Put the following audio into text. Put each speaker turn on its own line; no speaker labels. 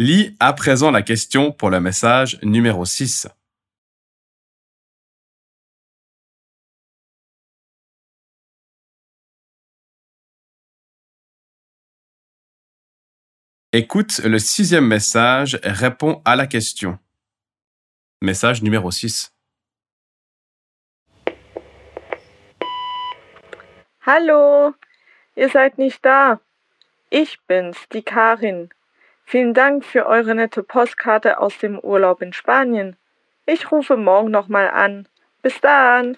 Lis à présent la question pour le message numéro 6. Écoute le sixième message réponds à la question. Message numéro 6.
Hallo, ihr seid nicht da. Ich bin's, die Karin. Vielen Dank für eure nette Postkarte aus dem Urlaub in Spanien. Ich rufe morgen nochmal an. Bis dann.